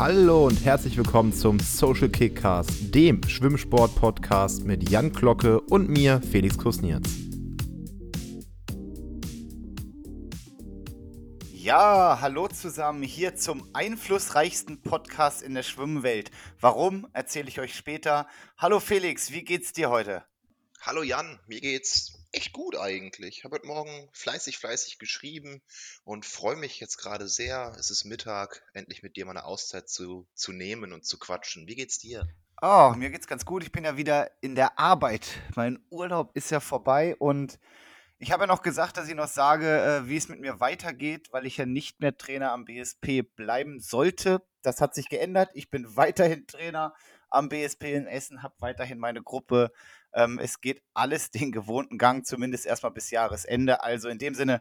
Hallo und herzlich willkommen zum Social Kickcast, dem Schwimmsport-Podcast mit Jan Glocke und mir, Felix Kusnierz. Ja, hallo zusammen hier zum einflussreichsten Podcast in der Schwimmwelt. Warum, erzähle ich euch später. Hallo Felix, wie geht's dir heute? Hallo Jan, mir geht's echt gut eigentlich. Ich habe heute Morgen fleißig, fleißig geschrieben und freue mich jetzt gerade sehr. Es ist Mittag, endlich mit dir mal eine Auszeit zu, zu nehmen und zu quatschen. Wie geht's dir? Oh, mir geht's ganz gut. Ich bin ja wieder in der Arbeit. Mein Urlaub ist ja vorbei und ich habe ja noch gesagt, dass ich noch sage, äh, wie es mit mir weitergeht, weil ich ja nicht mehr Trainer am BSP bleiben sollte. Das hat sich geändert. Ich bin weiterhin Trainer am BSP in Essen, habe weiterhin meine Gruppe. Ähm, es geht alles den gewohnten Gang, zumindest erstmal bis Jahresende. Also in dem Sinne,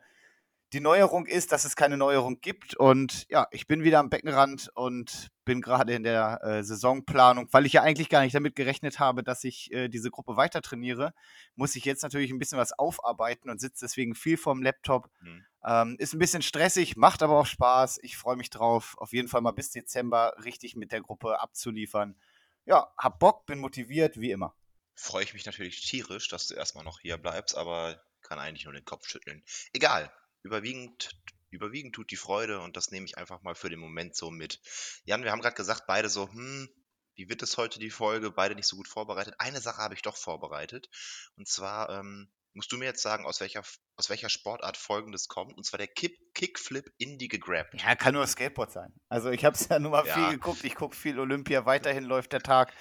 die Neuerung ist, dass es keine Neuerung gibt. Und ja, ich bin wieder am Beckenrand und bin gerade in der äh, Saisonplanung, weil ich ja eigentlich gar nicht damit gerechnet habe, dass ich äh, diese Gruppe weiter trainiere, muss ich jetzt natürlich ein bisschen was aufarbeiten und sitze deswegen viel vorm Laptop. Mhm. Ähm, ist ein bisschen stressig, macht aber auch Spaß. Ich freue mich drauf, auf jeden Fall mal bis Dezember richtig mit der Gruppe abzuliefern ja, hab Bock, bin motiviert, wie immer. Freue ich mich natürlich tierisch, dass du erstmal noch hier bleibst, aber kann eigentlich nur den Kopf schütteln. Egal, überwiegend, überwiegend tut die Freude und das nehme ich einfach mal für den Moment so mit. Jan, wir haben gerade gesagt, beide so, hm, wie wird es heute die Folge? Beide nicht so gut vorbereitet. Eine Sache habe ich doch vorbereitet. Und zwar ähm, musst du mir jetzt sagen, aus welcher, aus welcher Sportart folgendes kommt. Und zwar der Kick, Kickflip Indie gegrabt. Ja, kann nur Skateboard sein. Also ich habe es ja nur mal ja. viel geguckt. Ich gucke viel Olympia. Weiterhin läuft der Tag.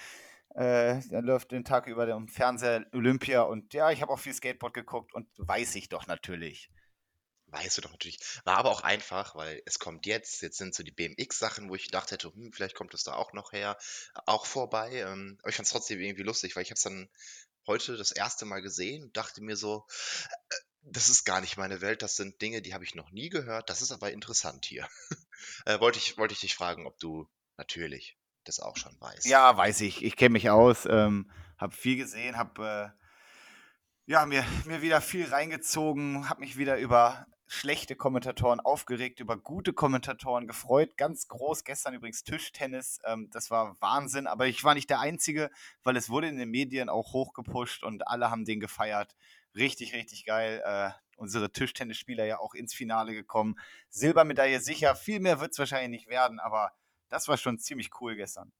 Äh, dann läuft den Tag über dem Fernseher Olympia. Und ja, ich habe auch viel Skateboard geguckt und weiß ich doch natürlich. Weißt du doch natürlich. War aber auch einfach, weil es kommt jetzt. Jetzt sind so die BMX-Sachen, wo ich gedacht hätte, hm, vielleicht kommt es da auch noch her, auch vorbei. Ähm, aber ich fand es trotzdem irgendwie lustig, weil ich habe es dann heute das erste Mal gesehen und dachte mir so, äh, das ist gar nicht meine Welt, das sind Dinge, die habe ich noch nie gehört, das ist aber interessant hier. äh, wollte, ich, wollte ich dich fragen, ob du natürlich das auch schon weißt. Ja, weiß ich. Ich kenne mich aus, ähm, habe viel gesehen, habe äh, ja, mir, mir wieder viel reingezogen, habe mich wieder über schlechte Kommentatoren aufgeregt, über gute Kommentatoren gefreut. Ganz groß gestern übrigens Tischtennis. Ähm, das war Wahnsinn, aber ich war nicht der Einzige, weil es wurde in den Medien auch hochgepusht und alle haben den gefeiert. Richtig, richtig geil. Äh, unsere Tischtennisspieler ja auch ins Finale gekommen. Silbermedaille sicher. Viel mehr wird es wahrscheinlich nicht werden, aber das war schon ziemlich cool gestern.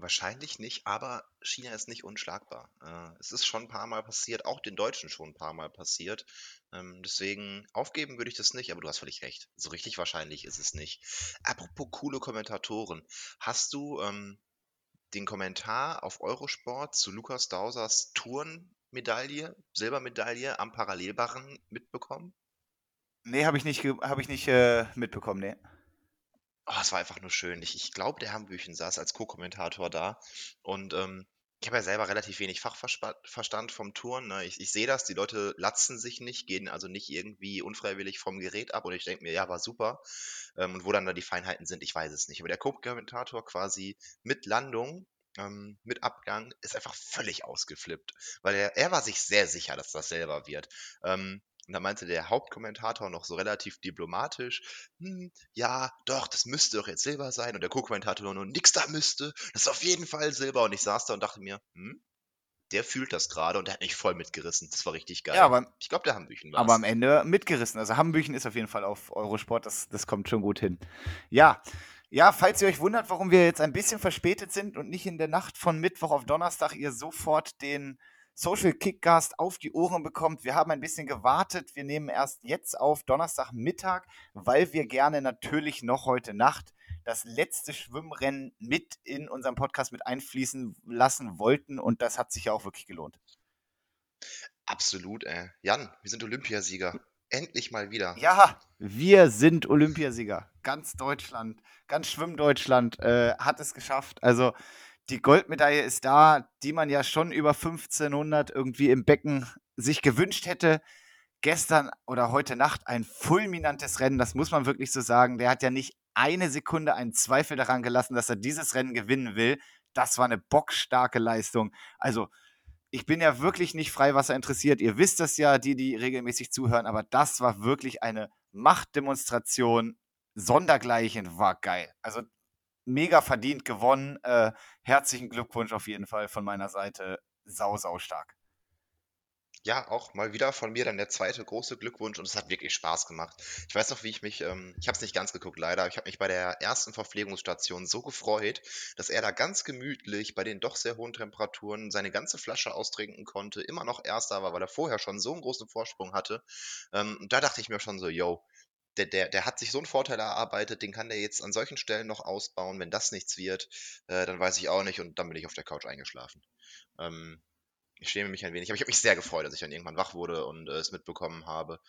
Wahrscheinlich nicht, aber China ist nicht unschlagbar. Äh, es ist schon ein paar Mal passiert, auch den Deutschen schon ein paar Mal passiert. Ähm, deswegen aufgeben würde ich das nicht, aber du hast völlig recht. So richtig wahrscheinlich ist es nicht. Apropos coole Kommentatoren. Hast du ähm, den Kommentar auf Eurosport zu Lukas Dausers Tourenmedaille, Silbermedaille am Parallelbarren mitbekommen? Nee, habe ich nicht, hab ich nicht äh, mitbekommen, nee. Oh, es war einfach nur schön. Ich, ich glaube, der Hambüchen saß als Co-Kommentator da. Und ähm, ich habe ja selber relativ wenig Fachverstand vom Touren. Ne? Ich, ich sehe das, die Leute latzen sich nicht, gehen also nicht irgendwie unfreiwillig vom Gerät ab. Und ich denke mir, ja, war super. Ähm, und wo dann da die Feinheiten sind, ich weiß es nicht. Aber der Co-Kommentator quasi mit Landung ähm, mit Abgang ist einfach völlig ausgeflippt, weil er, er war sich sehr sicher, dass das selber wird. Ähm, und da meinte der Hauptkommentator noch so relativ diplomatisch, hm, ja, doch, das müsste doch jetzt Silber sein. Und der Co-Kommentator nur, nix da müsste, das ist auf jeden Fall Silber. Und ich saß da und dachte mir, hm, der fühlt das gerade und der hat mich voll mitgerissen. Das war richtig geil. Ja, aber, ich glaube, der Hambüchen war Aber am Ende mitgerissen. Also Hambüchen ist auf jeden Fall auf Eurosport, das, das kommt schon gut hin. Ja, ja, falls ihr euch wundert, warum wir jetzt ein bisschen verspätet sind und nicht in der Nacht von Mittwoch auf Donnerstag ihr sofort den Social Kickcast auf die Ohren bekommt. Wir haben ein bisschen gewartet. Wir nehmen erst jetzt auf Donnerstagmittag, weil wir gerne natürlich noch heute Nacht das letzte Schwimmrennen mit in unserem Podcast mit einfließen lassen wollten und das hat sich ja auch wirklich gelohnt. Absolut, ey. Jan, wir sind Olympiasieger. Endlich mal wieder. Ja, wir sind Olympiasieger. Ganz Deutschland, ganz Schwimmdeutschland äh, hat es geschafft. Also die Goldmedaille ist da, die man ja schon über 1500 irgendwie im Becken sich gewünscht hätte. Gestern oder heute Nacht ein fulminantes Rennen, das muss man wirklich so sagen. Der hat ja nicht eine Sekunde einen Zweifel daran gelassen, dass er dieses Rennen gewinnen will. Das war eine bockstarke Leistung. Also, ich bin ja wirklich nicht Freiwasser interessiert. Ihr wisst das ja, die, die regelmäßig zuhören, aber das war wirklich eine Machtdemonstration. Sondergleichen war geil. Also mega verdient gewonnen. Äh, herzlichen Glückwunsch auf jeden Fall von meiner Seite. Sau, sau stark. Ja, auch mal wieder von mir dann der zweite große Glückwunsch und es hat wirklich Spaß gemacht. Ich weiß noch, wie ich mich, ähm, ich habe es nicht ganz geguckt leider, ich habe mich bei der ersten Verpflegungsstation so gefreut, dass er da ganz gemütlich bei den doch sehr hohen Temperaturen seine ganze Flasche austrinken konnte, immer noch Erster war, weil er vorher schon so einen großen Vorsprung hatte. Ähm, und da dachte ich mir schon so, yo, der, der, der hat sich so einen Vorteil erarbeitet, den kann der jetzt an solchen Stellen noch ausbauen. Wenn das nichts wird, äh, dann weiß ich auch nicht und dann bin ich auf der Couch eingeschlafen. Ähm, ich schäme mich ein wenig, aber ich habe mich sehr gefreut, als ich dann irgendwann wach wurde und äh, es mitbekommen habe,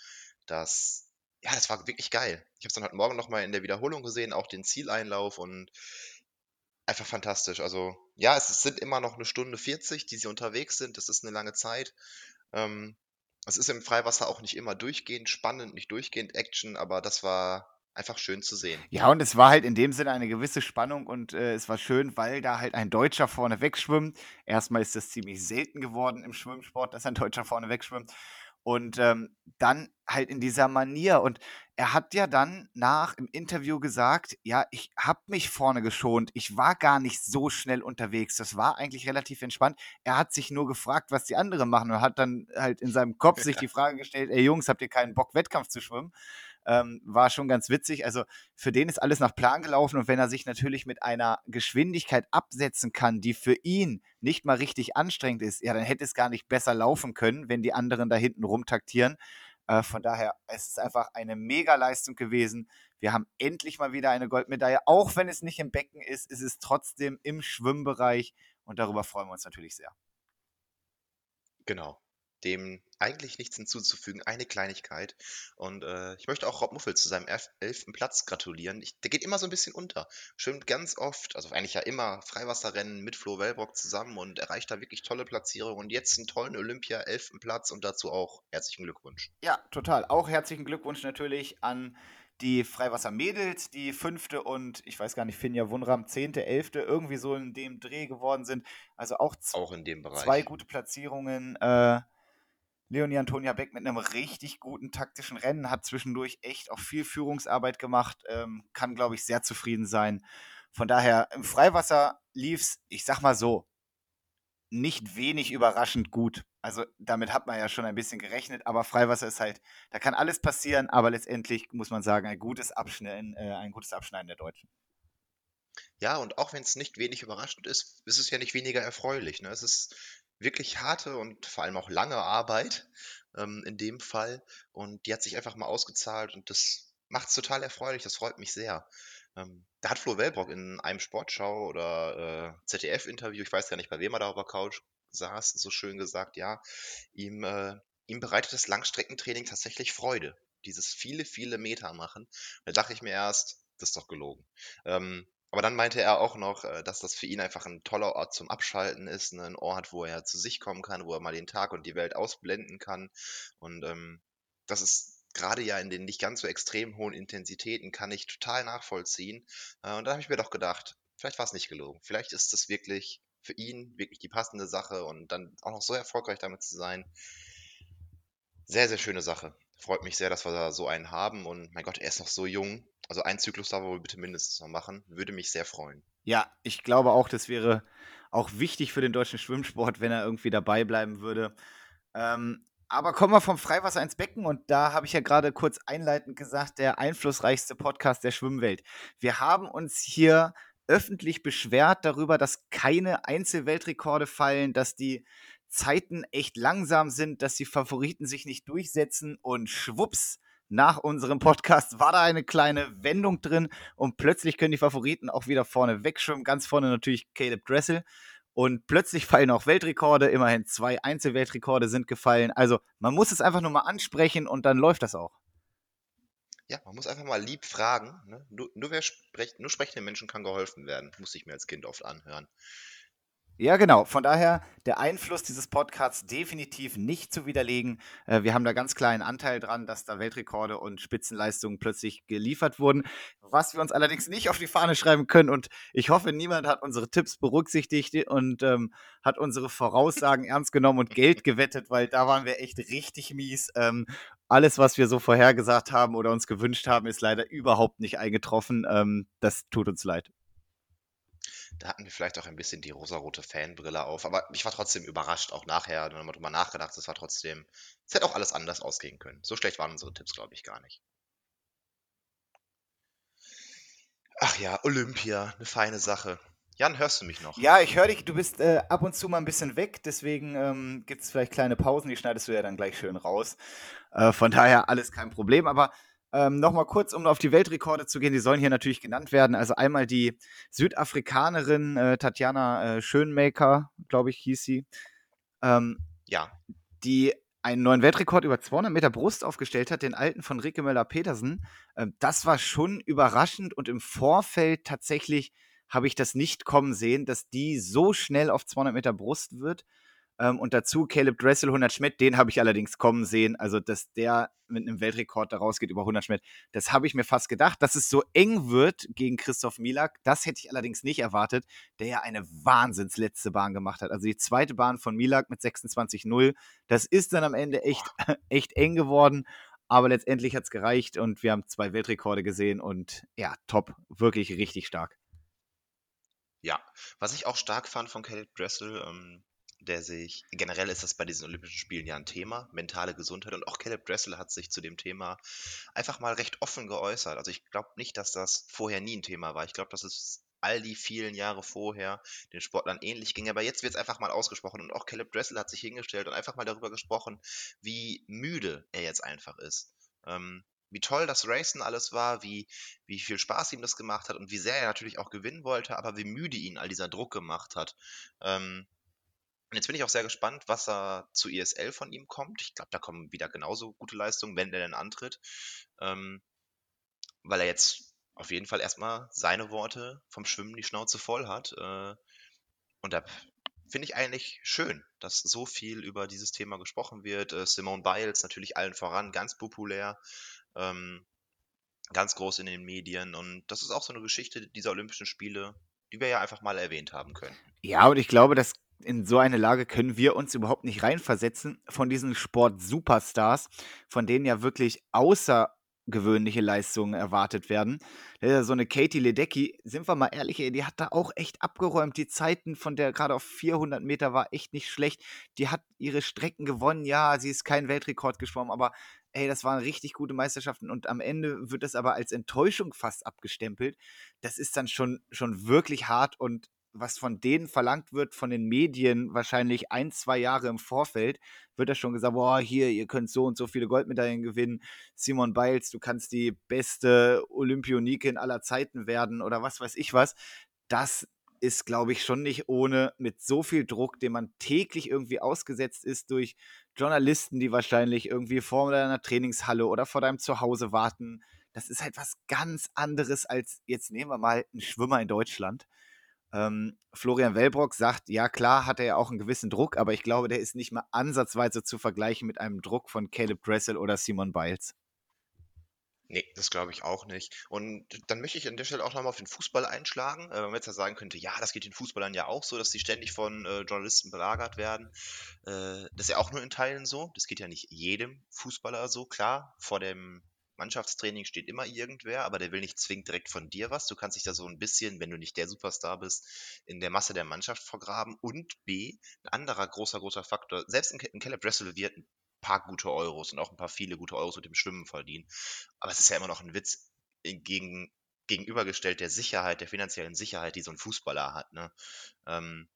dass, ja, das war wirklich geil. Ich habe es dann heute Morgen nochmal in der Wiederholung gesehen, auch den Zieleinlauf und einfach fantastisch. Also, ja, es sind immer noch eine Stunde 40, die sie unterwegs sind. Das ist eine lange Zeit. Ähm, es ist im Freiwasser auch nicht immer durchgehend spannend, nicht durchgehend Action, aber das war einfach schön zu sehen. Ja, und es war halt in dem Sinne eine gewisse Spannung und äh, es war schön, weil da halt ein Deutscher vorne wegschwimmt. Erstmal ist das ziemlich selten geworden im Schwimmsport, dass ein Deutscher vorne wegschwimmt. Und ähm, dann halt in dieser Manier. Und er hat ja dann nach im Interview gesagt, ja, ich habe mich vorne geschont. Ich war gar nicht so schnell unterwegs. Das war eigentlich relativ entspannt. Er hat sich nur gefragt, was die anderen machen und hat dann halt in seinem Kopf sich die Frage gestellt, ey Jungs, habt ihr keinen Bock, Wettkampf zu schwimmen? Ähm, war schon ganz witzig. Also für den ist alles nach Plan gelaufen und wenn er sich natürlich mit einer Geschwindigkeit absetzen kann, die für ihn nicht mal richtig anstrengend ist, ja, dann hätte es gar nicht besser laufen können, wenn die anderen da hinten rumtaktieren. Äh, von daher, es ist einfach eine Mega-Leistung gewesen. Wir haben endlich mal wieder eine Goldmedaille. Auch wenn es nicht im Becken ist, ist es trotzdem im Schwimmbereich und darüber freuen wir uns natürlich sehr. Genau dem eigentlich nichts hinzuzufügen, eine Kleinigkeit. Und äh, ich möchte auch Rob Muffel zu seinem elften Platz gratulieren. Ich, der geht immer so ein bisschen unter. Schwimmt ganz oft, also eigentlich ja immer Freiwasserrennen mit Flo Wellbrock zusammen und erreicht da wirklich tolle Platzierungen. Und jetzt einen tollen Olympia, elften Platz und dazu auch herzlichen Glückwunsch. Ja, total. Auch herzlichen Glückwunsch natürlich an die Freiwasser-Mädels, die fünfte und ich weiß gar nicht, Finja Wunram, zehnte, elfte, irgendwie so in dem Dreh geworden sind. Also auch, auch in dem Bereich. zwei gute Platzierungen. Äh, Leonie Antonia Beck mit einem richtig guten taktischen Rennen, hat zwischendurch echt auch viel Führungsarbeit gemacht, ähm, kann, glaube ich, sehr zufrieden sein. Von daher, im Freiwasser lief es, ich sag mal so, nicht wenig überraschend gut. Also damit hat man ja schon ein bisschen gerechnet, aber Freiwasser ist halt, da kann alles passieren, aber letztendlich muss man sagen, ein gutes Abschneiden, äh, ein gutes Abschneiden der Deutschen. Ja, und auch wenn es nicht wenig überraschend ist, ist es ja nicht weniger erfreulich. Ne? Es ist wirklich harte und vor allem auch lange Arbeit ähm, in dem Fall. Und die hat sich einfach mal ausgezahlt und das macht es total erfreulich. Das freut mich sehr. Ähm, da hat Flo Wellbrock in einem Sportschau oder äh, ZDF-Interview, ich weiß gar nicht, bei wem er da auf der Couch saß, so schön gesagt, ja, ihm, äh, ihm bereitet das Langstreckentraining tatsächlich Freude. Dieses viele, viele Meter machen. Da dachte ich mir erst, das ist doch gelogen. Ähm, aber dann meinte er auch noch, äh, dass das für ihn einfach ein toller Ort zum Abschalten ist, ne? ein Ort, wo er zu sich kommen kann, wo er mal den Tag und die Welt ausblenden kann. Und ähm, das ist gerade ja in den nicht ganz so extrem hohen Intensitäten, kann ich total nachvollziehen. Äh, und da habe ich mir doch gedacht, vielleicht war es nicht gelogen. Vielleicht ist es wirklich für ihn wirklich die passende Sache und dann auch noch so erfolgreich damit zu sein. Sehr, sehr schöne Sache. Freut mich sehr, dass wir da so einen haben und mein Gott, er ist noch so jung. Also ein Zyklus darf er wohl bitte mindestens noch machen. Würde mich sehr freuen. Ja, ich glaube auch, das wäre auch wichtig für den deutschen Schwimmsport, wenn er irgendwie dabei bleiben würde. Ähm, aber kommen wir vom Freiwasser ins Becken und da habe ich ja gerade kurz einleitend gesagt, der einflussreichste Podcast der Schwimmwelt. Wir haben uns hier öffentlich beschwert darüber, dass keine Einzelweltrekorde fallen, dass die Zeiten echt langsam sind, dass die Favoriten sich nicht durchsetzen und schwupps, nach unserem Podcast war da eine kleine Wendung drin und plötzlich können die Favoriten auch wieder vorne wegschwimmen. Ganz vorne natürlich Caleb Dressel. Und plötzlich fallen auch Weltrekorde. Immerhin zwei Einzelweltrekorde sind gefallen. Also man muss es einfach nur mal ansprechen und dann läuft das auch. Ja, man muss einfach mal lieb fragen. Ne? Nur, nur, wer spricht, nur sprechenden Menschen kann geholfen werden. Muss ich mir als Kind oft anhören. Ja, genau. Von daher der Einfluss dieses Podcasts definitiv nicht zu widerlegen. Äh, wir haben da ganz kleinen Anteil dran, dass da Weltrekorde und Spitzenleistungen plötzlich geliefert wurden. Was wir uns allerdings nicht auf die Fahne schreiben können. Und ich hoffe, niemand hat unsere Tipps berücksichtigt und ähm, hat unsere Voraussagen ernst genommen und Geld gewettet, weil da waren wir echt richtig mies. Ähm, alles, was wir so vorhergesagt haben oder uns gewünscht haben, ist leider überhaupt nicht eingetroffen. Ähm, das tut uns leid. Da hatten wir vielleicht auch ein bisschen die rosarote Fanbrille auf. Aber ich war trotzdem überrascht, auch nachher, wenn man drüber nachgedacht, es war trotzdem, es hätte auch alles anders ausgehen können. So schlecht waren unsere Tipps, glaube ich, gar nicht. Ach ja, Olympia, eine feine Sache. Jan, hörst du mich noch? Ja, ich höre dich. Du bist äh, ab und zu mal ein bisschen weg, deswegen ähm, gibt es vielleicht kleine Pausen, die schneidest du ja dann gleich schön raus. Äh, von daher alles kein Problem. Aber ähm, Nochmal kurz, um auf die Weltrekorde zu gehen, die sollen hier natürlich genannt werden. Also einmal die Südafrikanerin äh, Tatjana äh, Schönmaker, glaube ich, hieß sie. Ähm, ja. Die einen neuen Weltrekord über 200 Meter Brust aufgestellt hat, den alten von Rike Möller-Petersen. Ähm, das war schon überraschend und im Vorfeld tatsächlich habe ich das nicht kommen sehen, dass die so schnell auf 200 Meter Brust wird. Ähm, und dazu Caleb Dressel 100 Schmidt, den habe ich allerdings kommen sehen. Also, dass der mit einem Weltrekord da rausgeht über 100 Schmidt, das habe ich mir fast gedacht. Dass es so eng wird gegen Christoph Milak, das hätte ich allerdings nicht erwartet, der ja eine wahnsinns letzte Bahn gemacht hat. Also die zweite Bahn von Milak mit 26-0, das ist dann am Ende echt, echt eng geworden. Aber letztendlich hat es gereicht und wir haben zwei Weltrekorde gesehen und ja, top, wirklich richtig stark. Ja, was ich auch stark fand von Caleb Dressel, ähm, der sich, generell ist das bei diesen Olympischen Spielen ja ein Thema, mentale Gesundheit. Und auch Caleb Dressel hat sich zu dem Thema einfach mal recht offen geäußert. Also ich glaube nicht, dass das vorher nie ein Thema war. Ich glaube, dass es all die vielen Jahre vorher den Sportlern ähnlich ging. Aber jetzt wird es einfach mal ausgesprochen. Und auch Caleb Dressel hat sich hingestellt und einfach mal darüber gesprochen, wie müde er jetzt einfach ist. Ähm, wie toll das Racen alles war, wie, wie viel Spaß ihm das gemacht hat und wie sehr er natürlich auch gewinnen wollte, aber wie müde ihn all dieser Druck gemacht hat. Ähm, und jetzt bin ich auch sehr gespannt, was da zu ISL von ihm kommt. Ich glaube, da kommen wieder genauso gute Leistungen, wenn der denn antritt. Ähm, weil er jetzt auf jeden Fall erstmal seine Worte vom Schwimmen die Schnauze voll hat. Äh, und da finde ich eigentlich schön, dass so viel über dieses Thema gesprochen wird. Äh, Simone Biles natürlich allen voran, ganz populär. Ähm, ganz groß in den Medien. Und das ist auch so eine Geschichte dieser Olympischen Spiele, die wir ja einfach mal erwähnt haben können. Ja, und ich glaube, das in so eine Lage können wir uns überhaupt nicht reinversetzen von diesen Sport-Superstars, von denen ja wirklich außergewöhnliche Leistungen erwartet werden. So eine Katie Ledecky, sind wir mal ehrlich, die hat da auch echt abgeräumt. Die Zeiten von der gerade auf 400 Meter war echt nicht schlecht. Die hat ihre Strecken gewonnen. Ja, sie ist kein Weltrekord geschwommen, aber ey, das waren richtig gute Meisterschaften und am Ende wird das aber als Enttäuschung fast abgestempelt. Das ist dann schon, schon wirklich hart und was von denen verlangt wird, von den Medien, wahrscheinlich ein, zwei Jahre im Vorfeld, wird da schon gesagt, boah, hier, ihr könnt so und so viele Goldmedaillen gewinnen. Simon Biles, du kannst die beste Olympionikin aller Zeiten werden oder was weiß ich was. Das ist, glaube ich, schon nicht ohne mit so viel Druck, dem man täglich irgendwie ausgesetzt ist durch Journalisten, die wahrscheinlich irgendwie vor deiner Trainingshalle oder vor deinem Zuhause warten. Das ist halt was ganz anderes als, jetzt nehmen wir mal einen Schwimmer in Deutschland ähm, Florian Wellbrock sagt, ja klar hat er ja auch einen gewissen Druck, aber ich glaube, der ist nicht mal ansatzweise zu vergleichen mit einem Druck von Caleb Dressel oder Simon Biles. Nee, das glaube ich auch nicht. Und dann möchte ich an der Stelle auch nochmal auf den Fußball einschlagen. Äh, wenn man jetzt ja sagen könnte, ja, das geht den Fußballern ja auch so, dass sie ständig von äh, Journalisten belagert werden. Äh, das ist ja auch nur in Teilen so. Das geht ja nicht jedem Fußballer so. Klar, vor dem Mannschaftstraining steht immer irgendwer, aber der will nicht zwingend direkt von dir was. Du kannst dich da so ein bisschen, wenn du nicht der Superstar bist, in der Masse der Mannschaft vergraben. Und B, ein anderer großer, großer Faktor, selbst in, Caleb Dressel wird ein paar gute Euros und auch ein paar viele gute Euros mit dem Schwimmen verdienen. Aber es ist ja immer noch ein Witz gegen, gegenübergestellt der Sicherheit, der finanziellen Sicherheit, die so ein Fußballer hat. Ne? Ähm,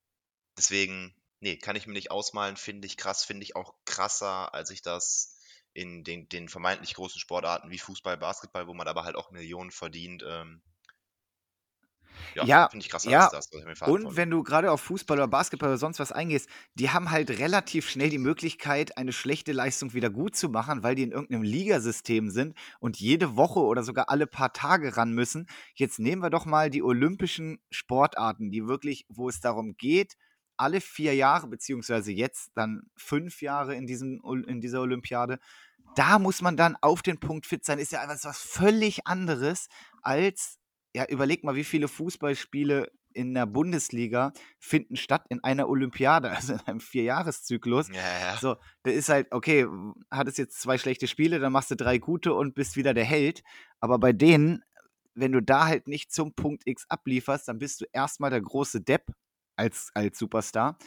deswegen, nee, kann ich mir nicht ausmalen, finde ich krass, finde ich auch krasser, als ich das in den, den vermeintlich großen Sportarten wie Fußball, Basketball, wo man aber halt auch Millionen verdient. Ähm, ja, ja finde ich krass. Ja, das, und wenn du gerade auf Fußball oder Basketball oder sonst was eingehst, die haben halt relativ schnell die Möglichkeit, eine schlechte Leistung wieder gut zu machen, weil die in irgendeinem Ligasystem sind und jede Woche oder sogar alle paar Tage ran müssen. Jetzt nehmen wir doch mal die olympischen Sportarten, die wirklich, wo es darum geht, alle vier Jahre, beziehungsweise jetzt dann fünf Jahre in, diesem, in dieser Olympiade, da muss man dann auf den Punkt fit sein. Ist ja etwas was völlig anderes als, ja, überleg mal, wie viele Fußballspiele in der Bundesliga finden statt in einer Olympiade, also in einem Vierjahreszyklus. Ja, ja. So, da ist halt, okay, hattest jetzt zwei schlechte Spiele, dann machst du drei gute und bist wieder der Held. Aber bei denen wenn du da halt nicht zum Punkt X ablieferst, dann bist du erstmal der große Depp als, als Superstar.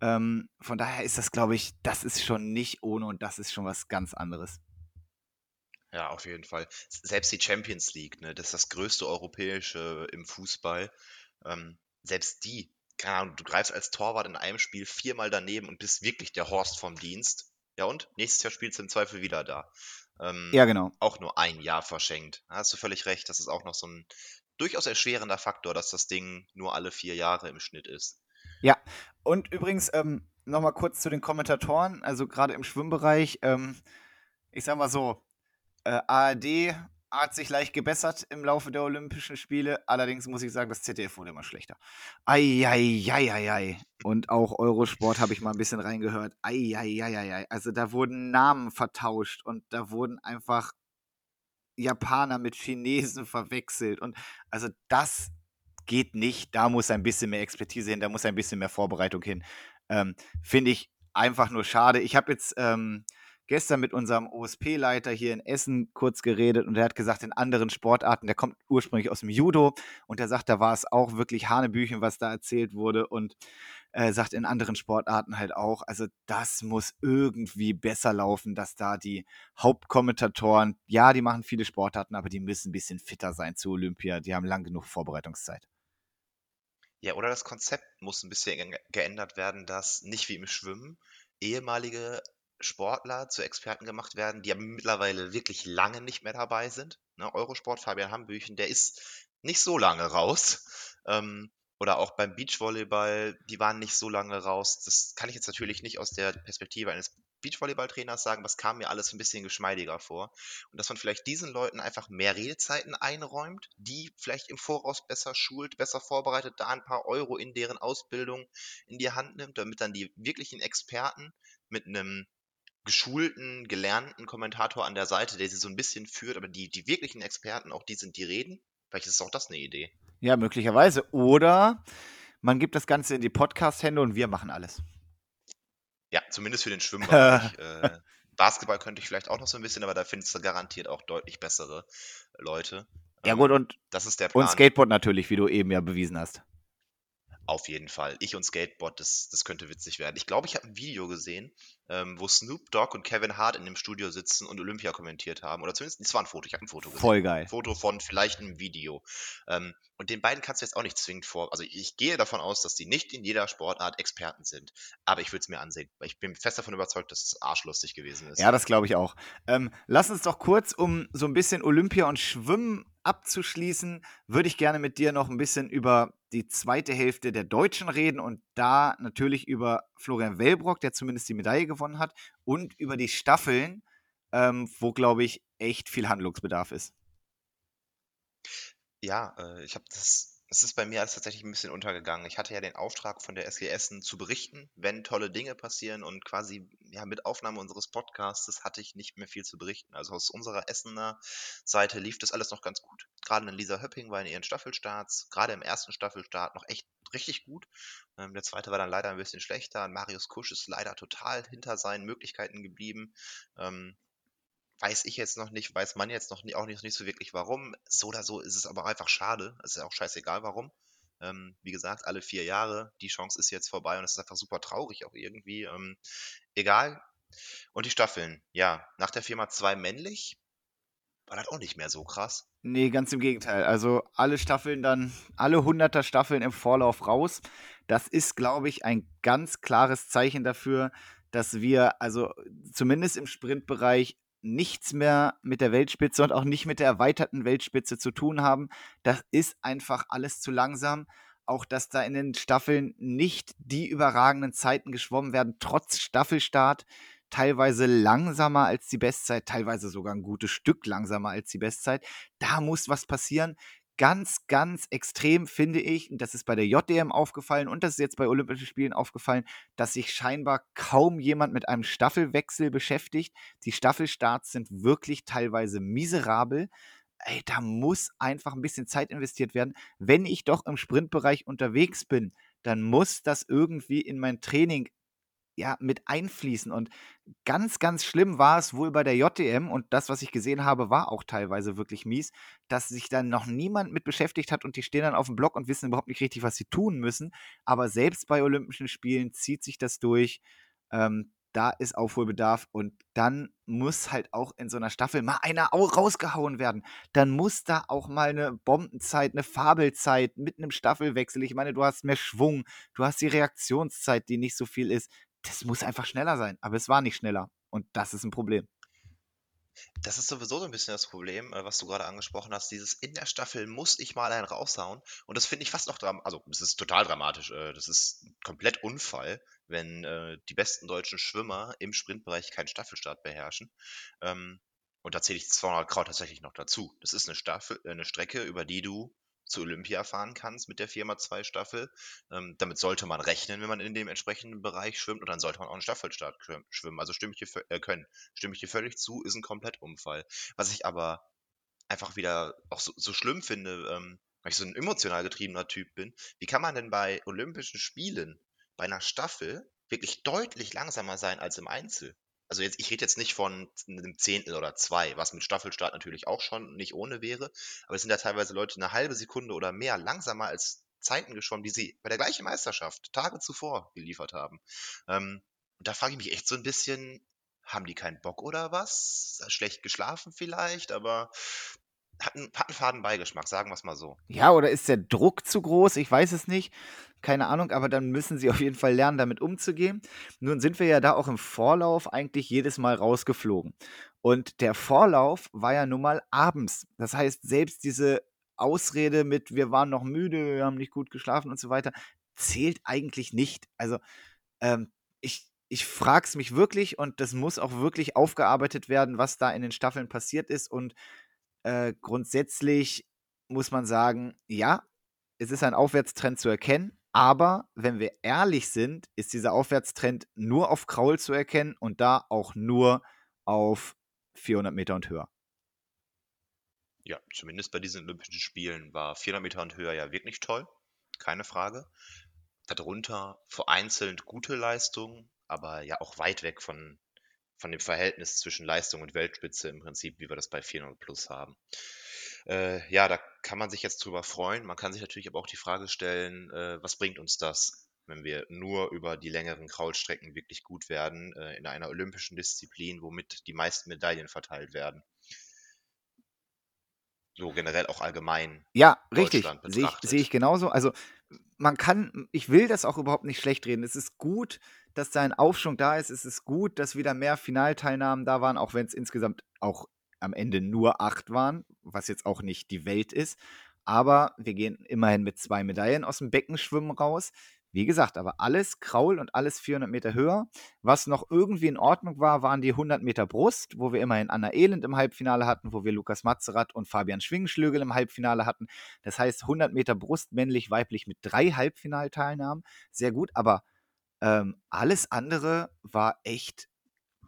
Ähm, von daher ist das, glaube ich, das ist schon nicht ohne und das ist schon was ganz anderes. Ja, auf jeden Fall. Selbst die Champions League, ne, das ist das größte europäische im Fußball. Ähm, selbst die, keine Ahnung, du greifst als Torwart in einem Spiel viermal daneben und bist wirklich der Horst vom Dienst. Ja und? Nächstes Jahr spielst du im Zweifel wieder da. Ähm, ja, genau. Auch nur ein Jahr verschenkt. Da hast du völlig recht. Das ist auch noch so ein durchaus erschwerender Faktor, dass das Ding nur alle vier Jahre im Schnitt ist. Ja, und übrigens ähm, nochmal kurz zu den Kommentatoren, also gerade im Schwimmbereich. Ähm, ich sag mal so, äh, ARD hat sich leicht gebessert im Laufe der Olympischen Spiele. Allerdings muss ich sagen, das ZDF wurde immer schlechter. Eieieiei. Und auch Eurosport habe ich mal ein bisschen reingehört. Eieieiei. Also da wurden Namen vertauscht und da wurden einfach Japaner mit Chinesen verwechselt. Und also das geht nicht. Da muss ein bisschen mehr Expertise hin, da muss ein bisschen mehr Vorbereitung hin. Ähm, Finde ich einfach nur schade. Ich habe jetzt ähm, gestern mit unserem OSP-Leiter hier in Essen kurz geredet und er hat gesagt, in anderen Sportarten, der kommt ursprünglich aus dem Judo und er sagt, da war es auch wirklich Hanebüchen, was da erzählt wurde und er sagt in anderen Sportarten halt auch, also das muss irgendwie besser laufen, dass da die Hauptkommentatoren, ja, die machen viele Sportarten, aber die müssen ein bisschen fitter sein zu Olympia, die haben lang genug Vorbereitungszeit. Ja, oder das Konzept muss ein bisschen geändert werden, dass nicht wie im Schwimmen ehemalige Sportler zu Experten gemacht werden, die ja mittlerweile wirklich lange nicht mehr dabei sind. Ne, Eurosport, Fabian Hambüchen, der ist nicht so lange raus. Ähm, oder auch beim Beachvolleyball, die waren nicht so lange raus. Das kann ich jetzt natürlich nicht aus der Perspektive eines Beachvolleyballtrainers sagen, was kam mir alles ein bisschen geschmeidiger vor. Und dass man vielleicht diesen Leuten einfach mehr Redezeiten einräumt, die vielleicht im Voraus besser schult, besser vorbereitet, da ein paar Euro in deren Ausbildung in die Hand nimmt, damit dann die wirklichen Experten mit einem geschulten, gelernten Kommentator an der Seite, der sie so ein bisschen führt, aber die, die wirklichen Experten, auch die sind, die reden. Vielleicht ist auch das eine Idee. Ja, möglicherweise. Oder man gibt das Ganze in die Podcast-Hände und wir machen alles. Ja, zumindest für den Schwimmbereich. äh, Basketball könnte ich vielleicht auch noch so ein bisschen, aber da findest du garantiert auch deutlich bessere Leute. Ja, gut, ähm, und, das ist der Plan. und Skateboard natürlich, wie du eben ja bewiesen hast. Auf jeden Fall. Ich und Skateboard, das, das könnte witzig werden. Ich glaube, ich habe ein Video gesehen, ähm, wo Snoop Dogg und Kevin Hart in dem Studio sitzen und Olympia kommentiert haben. Oder zumindest, es war ein Foto, ich habe ein Foto gesehen. Voll geil. Ein Foto von vielleicht einem Video. Ähm, und den beiden kannst du jetzt auch nicht zwingend vor. Also ich gehe davon aus, dass die nicht in jeder Sportart Experten sind. Aber ich würde es mir ansehen. Weil ich bin fest davon überzeugt, dass es arschlustig gewesen ist. Ja, das glaube ich auch. Ähm, lass uns doch kurz, um so ein bisschen Olympia und Schwimmen abzuschließen, würde ich gerne mit dir noch ein bisschen über die zweite Hälfte der Deutschen reden und da natürlich über Florian Wellbrock, der zumindest die Medaille gewonnen hat, und über die Staffeln, ähm, wo, glaube ich, echt viel Handlungsbedarf ist. Ja, äh, ich habe das es ist bei mir alles tatsächlich ein bisschen untergegangen. Ich hatte ja den Auftrag von der SG Essen zu berichten, wenn tolle Dinge passieren und quasi ja, mit Aufnahme unseres Podcasts hatte ich nicht mehr viel zu berichten. Also aus unserer Essener Seite lief das alles noch ganz gut. Gerade Lisa Höpping war in ihren Staffelstarts, gerade im ersten Staffelstart noch echt richtig gut. Ähm, der zweite war dann leider ein bisschen schlechter. Marius Kusch ist leider total hinter seinen Möglichkeiten geblieben. Ähm, weiß ich jetzt noch nicht, weiß man jetzt noch nie, auch nicht, nicht so wirklich warum. So oder so ist es aber einfach schade. Es ist ja auch scheißegal warum. Ähm, wie gesagt, alle vier Jahre, die Chance ist jetzt vorbei und es ist einfach super traurig auch irgendwie. Ähm, egal. Und die Staffeln, ja, nach der Firma 2 männlich war das auch nicht mehr so krass. Nee, ganz im Gegenteil. Also alle Staffeln dann, alle 100er Staffeln im Vorlauf raus. Das ist, glaube ich, ein ganz klares Zeichen dafür, dass wir also zumindest im Sprintbereich nichts mehr mit der Weltspitze und auch nicht mit der erweiterten Weltspitze zu tun haben. Das ist einfach alles zu langsam. Auch dass da in den Staffeln nicht die überragenden Zeiten geschwommen werden, trotz Staffelstart. Teilweise langsamer als die Bestzeit, teilweise sogar ein gutes Stück langsamer als die Bestzeit. Da muss was passieren ganz, ganz extrem finde ich, und das ist bei der JDM aufgefallen und das ist jetzt bei Olympischen Spielen aufgefallen, dass sich scheinbar kaum jemand mit einem Staffelwechsel beschäftigt. Die Staffelstarts sind wirklich teilweise miserabel. Ey, da muss einfach ein bisschen Zeit investiert werden. Wenn ich doch im Sprintbereich unterwegs bin, dann muss das irgendwie in mein Training ja, mit einfließen. Und ganz, ganz schlimm war es wohl bei der JDM und das, was ich gesehen habe, war auch teilweise wirklich mies, dass sich dann noch niemand mit beschäftigt hat und die stehen dann auf dem Block und wissen überhaupt nicht richtig, was sie tun müssen. Aber selbst bei Olympischen Spielen zieht sich das durch. Ähm, da ist Aufholbedarf und dann muss halt auch in so einer Staffel mal einer rausgehauen werden. Dann muss da auch mal eine Bombenzeit, eine Fabelzeit mit einem Staffelwechsel. Ich meine, du hast mehr Schwung, du hast die Reaktionszeit, die nicht so viel ist das muss einfach schneller sein. Aber es war nicht schneller. Und das ist ein Problem. Das ist sowieso so ein bisschen das Problem, äh, was du gerade angesprochen hast. Dieses in der Staffel muss ich mal einen raushauen. Und das finde ich fast noch dramatisch. Also, es ist total dramatisch. Äh, das ist komplett Unfall, wenn äh, die besten deutschen Schwimmer im Sprintbereich keinen Staffelstart beherrschen. Ähm, und da zähle ich 200 Kraut tatsächlich noch dazu. Das ist eine Staffel, eine Strecke, über die du zu Olympia fahren kannst mit der Firma 2 Staffel. Ähm, damit sollte man rechnen, wenn man in dem entsprechenden Bereich schwimmt und dann sollte man auch einen Staffelstart schwimmen. Also stimme ich dir, äh, können. Stimme ich dir völlig zu, ist ein Komplettunfall. Was ich aber einfach wieder auch so, so schlimm finde, ähm, weil ich so ein emotional getriebener Typ bin, wie kann man denn bei Olympischen Spielen bei einer Staffel wirklich deutlich langsamer sein als im Einzel? Also jetzt, ich rede jetzt nicht von einem Zehntel oder zwei, was mit Staffelstart natürlich auch schon nicht ohne wäre, aber es sind ja teilweise Leute eine halbe Sekunde oder mehr langsamer als Zeiten geschwommen, die sie bei der gleichen Meisterschaft Tage zuvor geliefert haben. Ähm, da frage ich mich echt so ein bisschen, haben die keinen Bock oder was? Schlecht geschlafen vielleicht, aber hat einen, hat einen faden Beigeschmack, sagen wir es mal so. Ja, oder ist der Druck zu groß? Ich weiß es nicht. Keine Ahnung, aber dann müssen sie auf jeden Fall lernen, damit umzugehen. Nun sind wir ja da auch im Vorlauf eigentlich jedes Mal rausgeflogen. Und der Vorlauf war ja nun mal abends. Das heißt, selbst diese Ausrede mit, wir waren noch müde, wir haben nicht gut geschlafen und so weiter, zählt eigentlich nicht. Also, ähm, ich, ich frage es mich wirklich und das muss auch wirklich aufgearbeitet werden, was da in den Staffeln passiert ist. Und äh, grundsätzlich muss man sagen, ja, es ist ein Aufwärtstrend zu erkennen, aber wenn wir ehrlich sind, ist dieser Aufwärtstrend nur auf Kraul zu erkennen und da auch nur auf 400 Meter und höher. Ja, zumindest bei diesen Olympischen Spielen war 400 Meter und höher ja wirklich toll, keine Frage. Darunter vereinzelt gute Leistungen, aber ja auch weit weg von von dem Verhältnis zwischen Leistung und Weltspitze im Prinzip, wie wir das bei 400 Plus haben. Äh, ja, da kann man sich jetzt drüber freuen. Man kann sich natürlich aber auch die Frage stellen, äh, was bringt uns das, wenn wir nur über die längeren Kraulstrecken wirklich gut werden, äh, in einer olympischen Disziplin, womit die meisten Medaillen verteilt werden. So generell auch allgemein. Ja, richtig. Sehe ich, seh ich genauso. Also man kann, ich will das auch überhaupt nicht schlecht reden. Es ist gut, dass da ein Aufschwung da ist. Es ist gut, dass wieder mehr Finalteilnahmen da waren, auch wenn es insgesamt auch am Ende nur acht waren, was jetzt auch nicht die Welt ist. Aber wir gehen immerhin mit zwei Medaillen aus dem Beckenschwimmen raus. Wie gesagt, aber alles Kraul und alles 400 Meter höher. Was noch irgendwie in Ordnung war, waren die 100 Meter Brust, wo wir immerhin Anna Elend im Halbfinale hatten, wo wir Lukas Matzerath und Fabian Schwingenschlögel im Halbfinale hatten. Das heißt 100 Meter Brust männlich, weiblich mit drei Halbfinalteilnahmen. Sehr gut, aber ähm, alles andere war echt,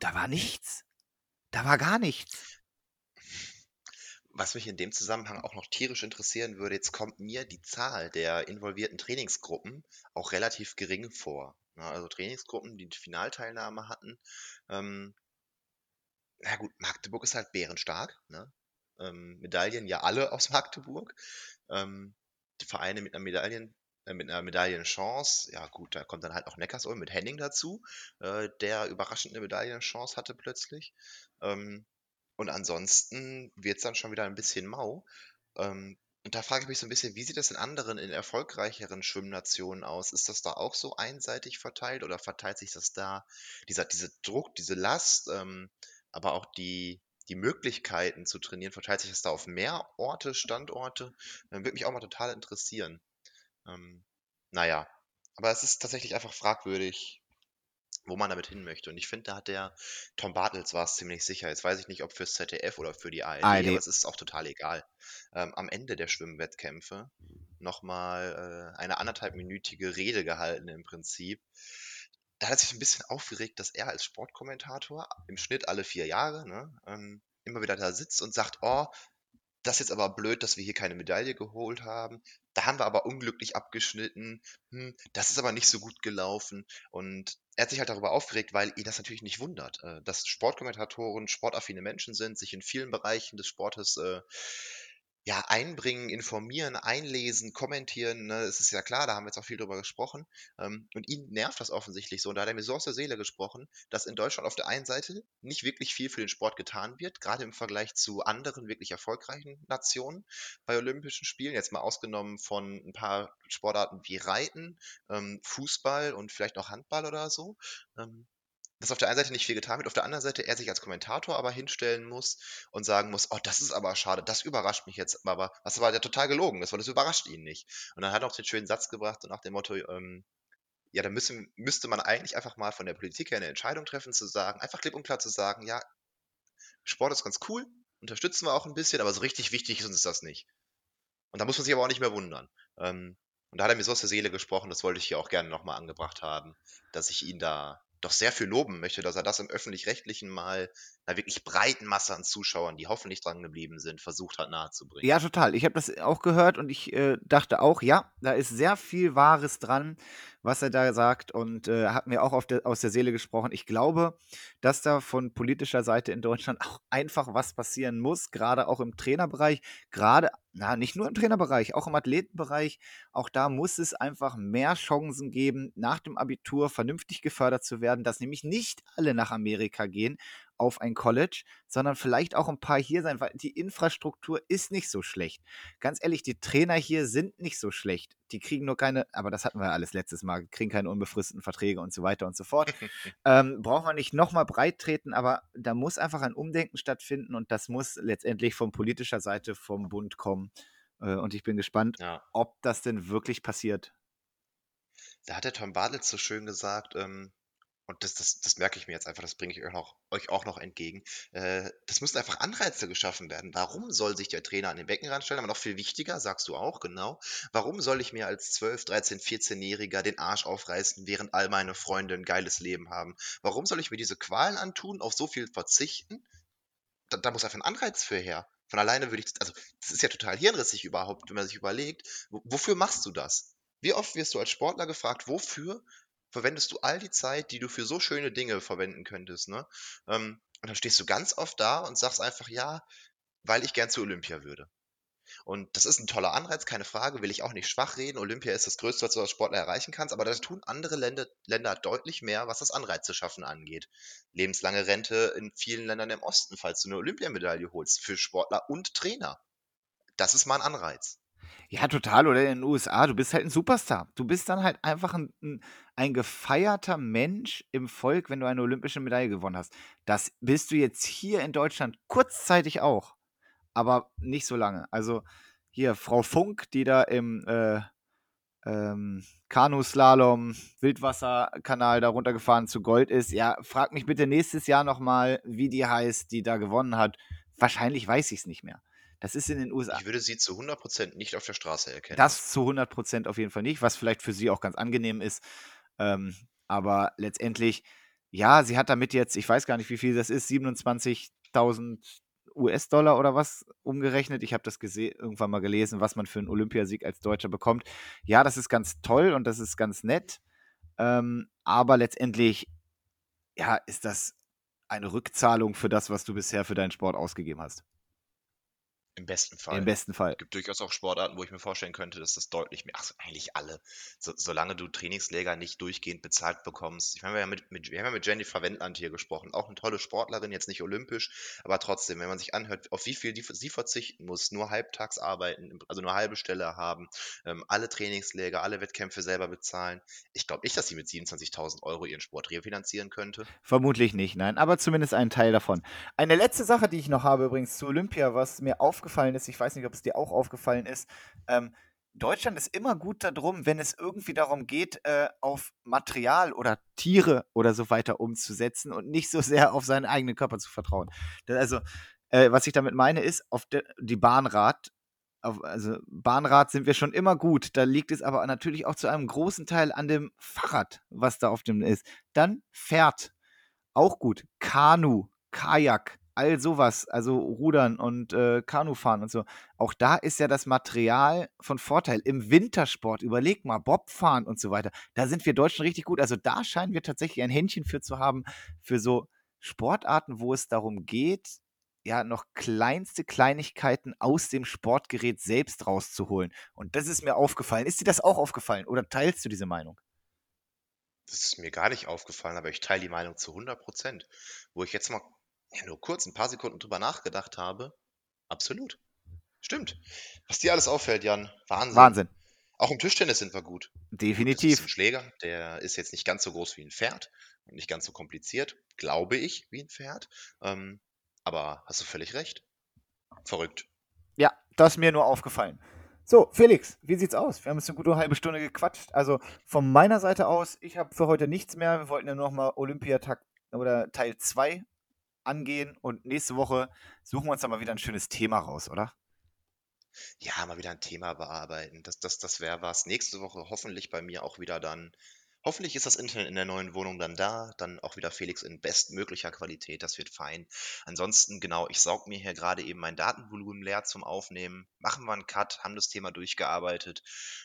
da war nichts. Da war gar nichts. Was mich in dem Zusammenhang auch noch tierisch interessieren würde, jetzt kommt mir die Zahl der involvierten Trainingsgruppen auch relativ gering vor. Ne? Also Trainingsgruppen, die Finalteilnahme hatten. Ähm, na gut, Magdeburg ist halt bärenstark. Ne? Ähm, Medaillen ja alle aus Magdeburg. Ähm, die Vereine mit einer Medaillen, mit einer Medaillenchance, ja gut, da kommt dann halt auch Neckarsulm mit Henning dazu, äh, der überraschend eine Medaillenchance hatte plötzlich. Ähm, und ansonsten wird es dann schon wieder ein bisschen mau. Ähm, und da frage ich mich so ein bisschen, wie sieht das in anderen, in erfolgreicheren Schwimmnationen aus? Ist das da auch so einseitig verteilt oder verteilt sich das da, dieser, dieser Druck, diese Last, ähm, aber auch die, die Möglichkeiten zu trainieren, verteilt sich das da auf mehr Orte, Standorte? Dann würde mich auch mal total interessieren. Ähm, naja, aber es ist tatsächlich einfach fragwürdig, wo man damit hin möchte. Und ich finde, da hat der Tom Bartels war es ziemlich sicher. Jetzt weiß ich nicht, ob fürs ZDF oder für die ARD, ARD. aber es ist auch total egal. Ähm, am Ende der Schwimmwettkämpfe nochmal äh, eine anderthalbminütige Rede gehalten im Prinzip. Da hat er sich ein bisschen aufgeregt, dass er als Sportkommentator im Schnitt alle vier Jahre ne, ähm, immer wieder da sitzt und sagt, oh, das ist jetzt aber blöd, dass wir hier keine Medaille geholt haben. Da haben wir aber unglücklich abgeschnitten. Hm, das ist aber nicht so gut gelaufen. Und er hat sich halt darüber aufgeregt, weil ihn das natürlich nicht wundert, äh, dass Sportkommentatoren sportaffine Menschen sind, sich in vielen Bereichen des Sportes äh, ja, einbringen, informieren, einlesen, kommentieren, ne? Es ist ja klar, da haben wir jetzt auch viel drüber gesprochen. Ähm, und ihn nervt das offensichtlich so. Und da hat er mir so aus der Seele gesprochen, dass in Deutschland auf der einen Seite nicht wirklich viel für den Sport getan wird, gerade im Vergleich zu anderen wirklich erfolgreichen Nationen bei Olympischen Spielen, jetzt mal ausgenommen von ein paar Sportarten wie Reiten, ähm, Fußball und vielleicht noch Handball oder so. Ähm, dass auf der einen Seite nicht viel getan wird, auf der anderen Seite er sich als Kommentator aber hinstellen muss und sagen muss, oh, das ist aber schade, das überrascht mich jetzt, aber was war ja total gelogen ist, weil das überrascht ihn nicht. Und dann hat er auch den schönen Satz gebracht und nach dem Motto, ähm, ja, da müssen, müsste man eigentlich einfach mal von der Politik her eine Entscheidung treffen, zu sagen, einfach klipp und klar zu sagen, ja, Sport ist ganz cool, unterstützen wir auch ein bisschen, aber so richtig wichtig ist uns das nicht. Und da muss man sich aber auch nicht mehr wundern. Ähm, und da hat er mir so aus der Seele gesprochen, das wollte ich hier auch gerne nochmal angebracht haben, dass ich ihn da doch sehr viel loben möchte, dass er das im öffentlich-rechtlichen mal einer wirklich breiten Masse an Zuschauern, die hoffentlich dran geblieben sind, versucht hat nahezubringen. Ja, total. Ich habe das auch gehört und ich äh, dachte auch, ja, da ist sehr viel Wahres dran, was er da sagt und äh, hat mir auch der, aus der Seele gesprochen. Ich glaube, dass da von politischer Seite in Deutschland auch einfach was passieren muss, gerade auch im Trainerbereich, gerade na, nicht nur im Trainerbereich, auch im Athletenbereich. Auch da muss es einfach mehr Chancen geben, nach dem Abitur vernünftig gefördert zu werden, dass nämlich nicht alle nach Amerika gehen auf ein College, sondern vielleicht auch ein paar hier sein, weil die Infrastruktur ist nicht so schlecht. Ganz ehrlich, die Trainer hier sind nicht so schlecht. Die kriegen nur keine, aber das hatten wir alles letztes Mal, kriegen keine unbefristeten Verträge und so weiter und so fort. ähm, braucht man nicht nochmal breit treten, aber da muss einfach ein Umdenken stattfinden und das muss letztendlich von politischer Seite vom Bund kommen. Äh, und ich bin gespannt, ja. ob das denn wirklich passiert. Da hat der Tom Bartlett so schön gesagt, ähm, und das, das, das merke ich mir jetzt einfach, das bringe ich euch auch, euch auch noch entgegen. Äh, das müssen einfach Anreize geschaffen werden. Warum soll sich der Trainer an den Beckenrand stellen? Aber noch viel wichtiger, sagst du auch, genau. Warum soll ich mir als 12, 13, 14-Jähriger den Arsch aufreißen, während all meine Freunde ein geiles Leben haben? Warum soll ich mir diese Qualen antun, auf so viel verzichten? Da, da muss einfach ein Anreiz für her. Von alleine würde ich, also das ist ja total hirnrissig überhaupt, wenn man sich überlegt, wofür machst du das? Wie oft wirst du als Sportler gefragt, wofür verwendest du all die Zeit, die du für so schöne Dinge verwenden könntest, ne? Ähm, und dann stehst du ganz oft da und sagst einfach, ja, weil ich gern zu Olympia würde. Und das ist ein toller Anreiz, keine Frage, will ich auch nicht schwach reden. Olympia ist das Größte, was du als Sportler erreichen kannst, aber da tun andere Länder, Länder deutlich mehr, was das Anreize schaffen angeht. Lebenslange Rente in vielen Ländern im Osten, falls du eine Olympiamedaille holst, für Sportler und Trainer. Das ist mal ein Anreiz. Ja, total. Oder in den USA, du bist halt ein Superstar. Du bist dann halt einfach ein, ein, ein gefeierter Mensch im Volk, wenn du eine olympische Medaille gewonnen hast. Das bist du jetzt hier in Deutschland kurzzeitig auch, aber nicht so lange. Also hier Frau Funk, die da im äh, ähm, Kanuslalom, Wildwasserkanal da runtergefahren zu Gold ist. Ja, frag mich bitte nächstes Jahr nochmal, wie die heißt, die da gewonnen hat. Wahrscheinlich weiß ich es nicht mehr. Das ist in den USA. Ich würde sie zu 100% nicht auf der Straße erkennen. Das zu 100% auf jeden Fall nicht, was vielleicht für sie auch ganz angenehm ist. Ähm, aber letztendlich, ja, sie hat damit jetzt, ich weiß gar nicht, wie viel das ist, 27.000 US-Dollar oder was umgerechnet. Ich habe das irgendwann mal gelesen, was man für einen Olympiasieg als Deutscher bekommt. Ja, das ist ganz toll und das ist ganz nett. Ähm, aber letztendlich, ja, ist das eine Rückzahlung für das, was du bisher für deinen Sport ausgegeben hast. Im besten Fall. Im besten Fall. Es gibt durchaus auch Sportarten, wo ich mir vorstellen könnte, dass das deutlich mehr, ach, eigentlich alle, so, solange du Trainingslager nicht durchgehend bezahlt bekommst. Ich meine, wir haben, mit, mit, wir haben ja mit Jennifer Wendland hier gesprochen, auch eine tolle Sportlerin, jetzt nicht olympisch, aber trotzdem, wenn man sich anhört, auf wie viel die, sie verzichten muss, nur halbtags arbeiten, also nur halbe Stelle haben, ähm, alle Trainingslager, alle Wettkämpfe selber bezahlen. Ich glaube nicht, dass sie mit 27.000 Euro ihren Sport refinanzieren könnte. Vermutlich nicht, nein, aber zumindest einen Teil davon. Eine letzte Sache, die ich noch habe übrigens zu Olympia, was mir aufgefallen aufgefallen ist, ich weiß nicht, ob es dir auch aufgefallen ist, ähm, Deutschland ist immer gut darum, wenn es irgendwie darum geht, äh, auf Material oder Tiere oder so weiter umzusetzen und nicht so sehr auf seinen eigenen Körper zu vertrauen. also, äh, was ich damit meine, ist, auf de, die Bahnrad, auf, also Bahnrad sind wir schon immer gut. Da liegt es aber natürlich auch zu einem großen Teil an dem Fahrrad, was da auf dem ist. Dann Pferd, auch gut. Kanu, Kajak, all sowas, also Rudern und äh, Kanufahren und so, auch da ist ja das Material von Vorteil. Im Wintersport, überleg mal, Bobfahren und so weiter, da sind wir Deutschen richtig gut. Also da scheinen wir tatsächlich ein Händchen für zu haben, für so Sportarten, wo es darum geht, ja, noch kleinste Kleinigkeiten aus dem Sportgerät selbst rauszuholen. Und das ist mir aufgefallen. Ist dir das auch aufgefallen oder teilst du diese Meinung? Das ist mir gar nicht aufgefallen, aber ich teile die Meinung zu 100 Prozent. Wo ich jetzt mal ja, nur kurz ein paar Sekunden drüber nachgedacht habe, absolut. Stimmt. Was dir alles auffällt, Jan, Wahnsinn. Wahnsinn. Auch im Tischtennis sind wir gut. Definitiv. Ein Schläger, der ist jetzt nicht ganz so groß wie ein Pferd und nicht ganz so kompliziert, glaube ich, wie ein Pferd. Ähm, aber hast du völlig recht. Verrückt. Ja, das ist mir nur aufgefallen. So, Felix, wie sieht's aus? Wir haben jetzt eine gute halbe Stunde gequatscht. Also von meiner Seite aus, ich habe für heute nichts mehr. Wir wollten ja nochmal Olympiatag oder Teil 2 angehen und nächste Woche suchen wir uns dann mal wieder ein schönes Thema raus, oder? Ja, mal wieder ein Thema bearbeiten. Das, das, das wäre was. Nächste Woche hoffentlich bei mir auch wieder dann Hoffentlich ist das Internet in der neuen Wohnung dann da, dann auch wieder Felix in bestmöglicher Qualität, das wird fein. Ansonsten, genau, ich saug mir hier gerade eben mein Datenvolumen leer zum Aufnehmen. Machen wir einen Cut, haben das Thema durchgearbeitet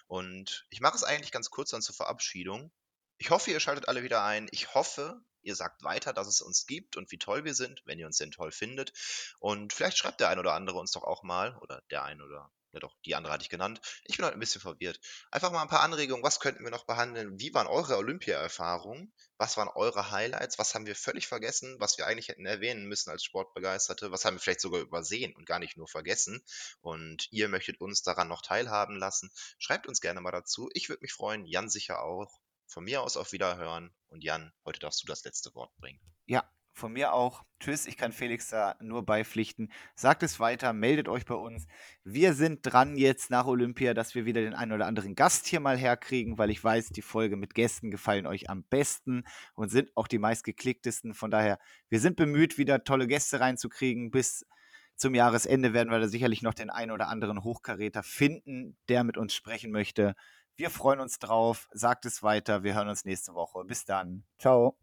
und ich mache es eigentlich ganz kurz dann zur Verabschiedung. Ich hoffe, ihr schaltet alle wieder ein. Ich hoffe, ihr sagt weiter, dass es uns gibt und wie toll wir sind, wenn ihr uns denn toll findet. Und vielleicht schreibt der ein oder andere uns doch auch mal, oder der ein oder ja doch, die andere hatte ich genannt. Ich bin heute ein bisschen verwirrt. Einfach mal ein paar Anregungen, was könnten wir noch behandeln? Wie waren eure Olympia-Erfahrungen? Was waren eure Highlights? Was haben wir völlig vergessen, was wir eigentlich hätten erwähnen müssen als Sportbegeisterte? Was haben wir vielleicht sogar übersehen und gar nicht nur vergessen? Und ihr möchtet uns daran noch teilhaben lassen? Schreibt uns gerne mal dazu. Ich würde mich freuen, Jan sicher auch. Von mir aus auf Wiederhören. Und Jan, heute darfst du das letzte Wort bringen. Ja, von mir auch. Tschüss, ich kann Felix da nur beipflichten. Sagt es weiter, meldet euch bei uns. Wir sind dran jetzt nach Olympia, dass wir wieder den einen oder anderen Gast hier mal herkriegen, weil ich weiß, die Folge mit Gästen gefallen euch am besten und sind auch die meistgeklicktesten. Von daher, wir sind bemüht, wieder tolle Gäste reinzukriegen. Bis zum Jahresende werden wir da sicherlich noch den einen oder anderen Hochkaräter finden, der mit uns sprechen möchte. Wir freuen uns drauf. Sagt es weiter. Wir hören uns nächste Woche. Bis dann. Ciao.